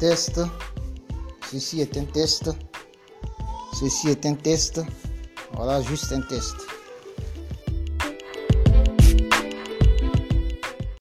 test. Ceci est un test. Ceci est un test. Voilà, juste un test.